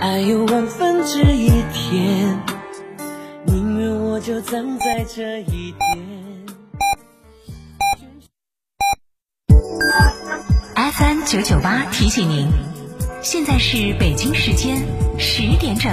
爱有万分之一甜，宁愿我就葬在这一点。FM 九九八提醒您，现在是北京时间十点整。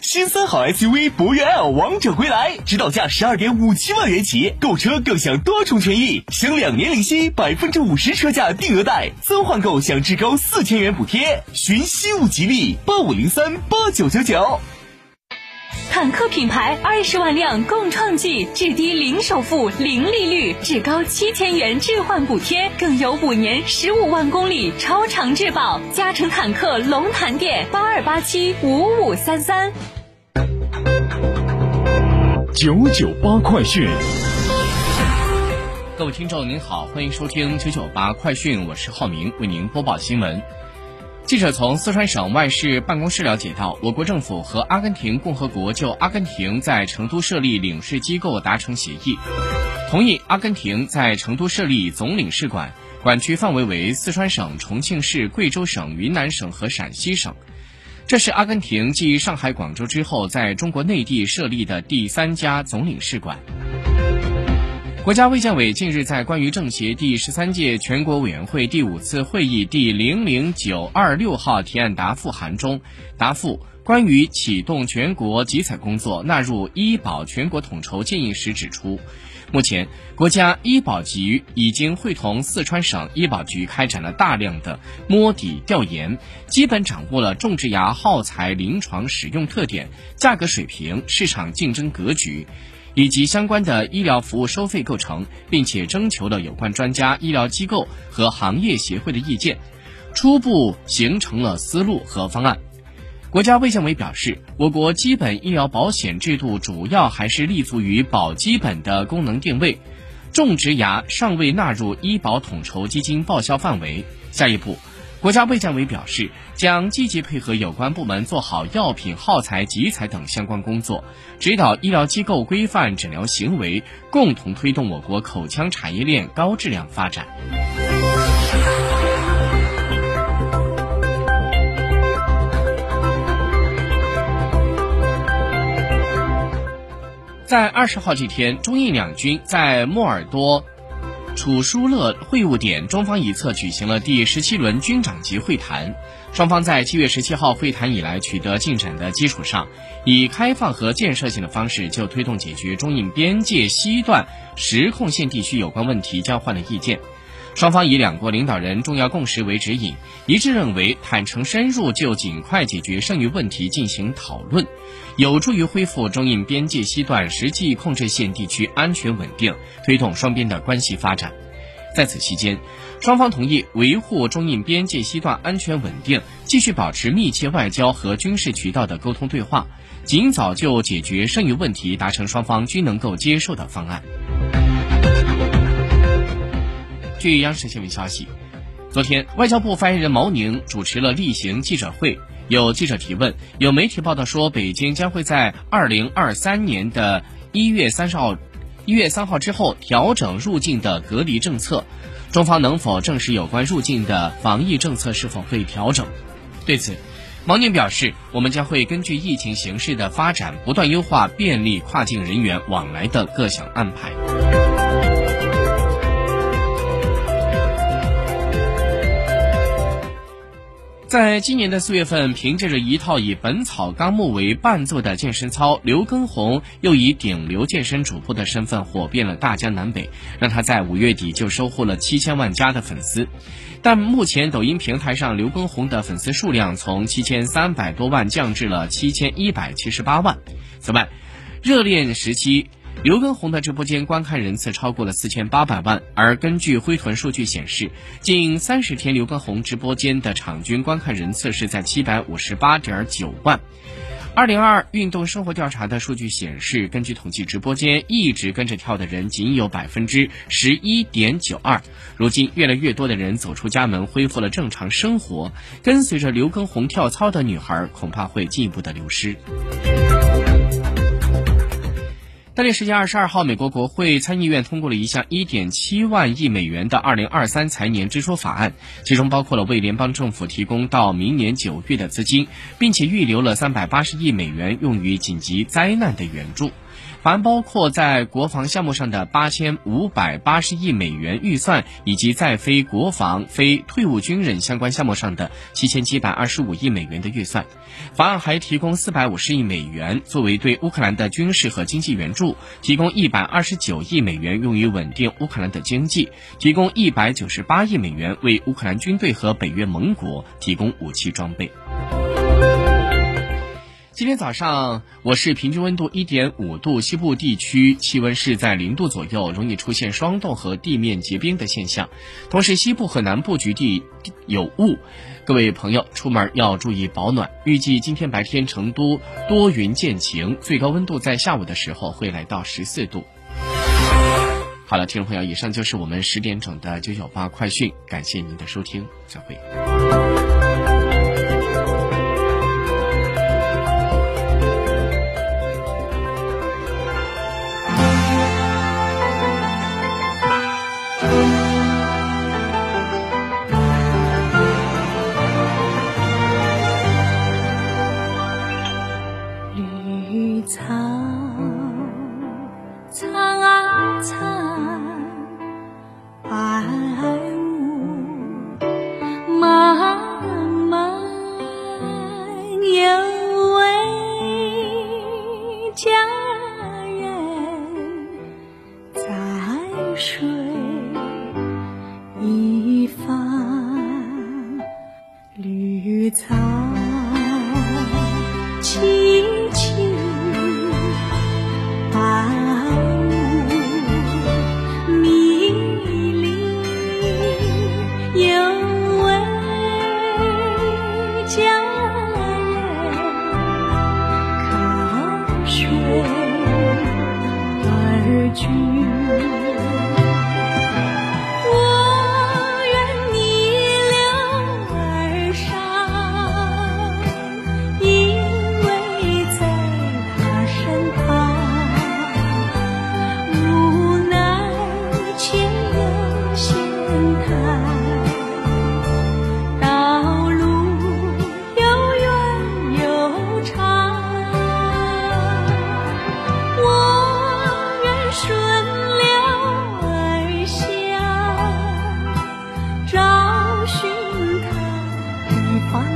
新三好 SUV 博越 L 王者归来，指导价十二点五七万元起，购车更享多重权益，享两年零息，百分之五十车价定额贷，增换购享至高四千元补贴。寻西物吉利八五零三八九九九。坦克品牌二十万辆共创季，至低零首付、零利率，至高七千元置换补贴，更有五年十五万公里超长质保。嘉诚坦克龙潭店八二八七五五三三。九九八快讯，各位听众您好，欢迎收听九九八快讯，我是浩明，为您播报新闻。记者从四川省外事办公室了解到，我国政府和阿根廷共和国就阿根廷在成都设立领事机构达成协议，同意阿根廷在成都设立总领事馆，管区范围为四川省、重庆市、贵州省、云南省和陕西省。这是阿根廷继上海、广州之后，在中国内地设立的第三家总领事馆。国家卫健委近日在关于政协第十三届全国委员会第五次会议第零零九二六号提案答复函中答复关于启动全国集采工作纳入医保全国统筹建议时指出，目前国家医保局已经会同四川省医保局开展了大量的摸底调研，基本掌握了种植牙耗材临床使用特点、价格水平、市场竞争格局。以及相关的医疗服务收费构成，并且征求了有关专家、医疗机构和行业协会的意见，初步形成了思路和方案。国家卫健委表示，我国基本医疗保险制度主要还是立足于保基本的功能定位，种植牙尚未纳入医保统筹基金报销范围。下一步。国家卫健委表示，将积极配合有关部门做好药品耗材集采等相关工作，指导医疗机构规范诊疗行为，共同推动我国口腔产业链高质量发展。在二十号这天，中印两军在莫尔多。楚舒乐会晤点中方一侧举行了第十七轮军长级会谈，双方在七月十七号会谈以来取得进展的基础上，以开放和建设性的方式就推动解决中印边界西段实控线地区有关问题交换了意见。双方以两国领导人重要共识为指引，一致认为坦诚深入就尽快解决剩余问题进行讨论，有助于恢复中印边界西段实际控制线地区安全稳定，推动双边的关系发展。在此期间，双方同意维护中印边界西段安全稳定，继续保持密切外交和军事渠道的沟通对话，尽早就解决剩余问题达成双方均能够接受的方案。据央视新闻消息，昨天外交部发言人毛宁主持了例行记者会。有记者提问，有媒体报道说，北京将会在二零二三年的一月三十号、一月三号之后调整入境的隔离政策。中方能否证实有关入境的防疫政策是否会调整？对此，毛宁表示，我们将会根据疫情形势的发展，不断优化便利跨境人员往来的各项安排。在今年的四月份，凭借着一套以《本草纲目》为伴奏的健身操，刘畊宏又以顶流健身主播的身份火遍了大江南北，让他在五月底就收获了七千万加的粉丝。但目前抖音平台上刘畊宏的粉丝数量从七千三百多万降至了七千一百七十八万。此外，热恋时期。刘畊宏的直播间观看人次超过了四千八百万，而根据灰豚数据显示，近三十天刘畊宏直播间的场均观看人次是在七百五十八点九万。二零二二运动生活调查的数据显示，根据统计，直播间一直跟着跳的人仅有百分之十一点九二。如今，越来越多的人走出家门，恢复了正常生活，跟随着刘畊宏跳操的女孩恐怕会进一步的流失。当地时间二十二号，美国国会参议院通过了一项一点七万亿美元的二零二三财年支出法案，其中包括了为联邦政府提供到明年九月的资金，并且预留了三百八十亿美元用于紧急灾难的援助。凡包括在国防项目上的八千五百八十亿美元预算，以及在非国防、非退伍军人相关项目上的七千七百二十五亿美元的预算。法案还提供四百五十亿美元作为对乌克兰的军事和经济援助，提供一百二十九亿美元用于稳定乌克兰的经济，提供一百九十八亿美元为乌克兰军队和北约盟国提供武器装备。今天早上，我市平均温度一点五度，西部地区气温是在零度左右，容易出现霜冻和地面结冰的现象。同时，西部和南部局地有雾，各位朋友出门要注意保暖。预计今天白天成都多云见晴，最高温度在下午的时候会来到十四度。好了，听众朋友，以上就是我们十点整的九九八快讯，感谢您的收听，再会。说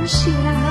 下。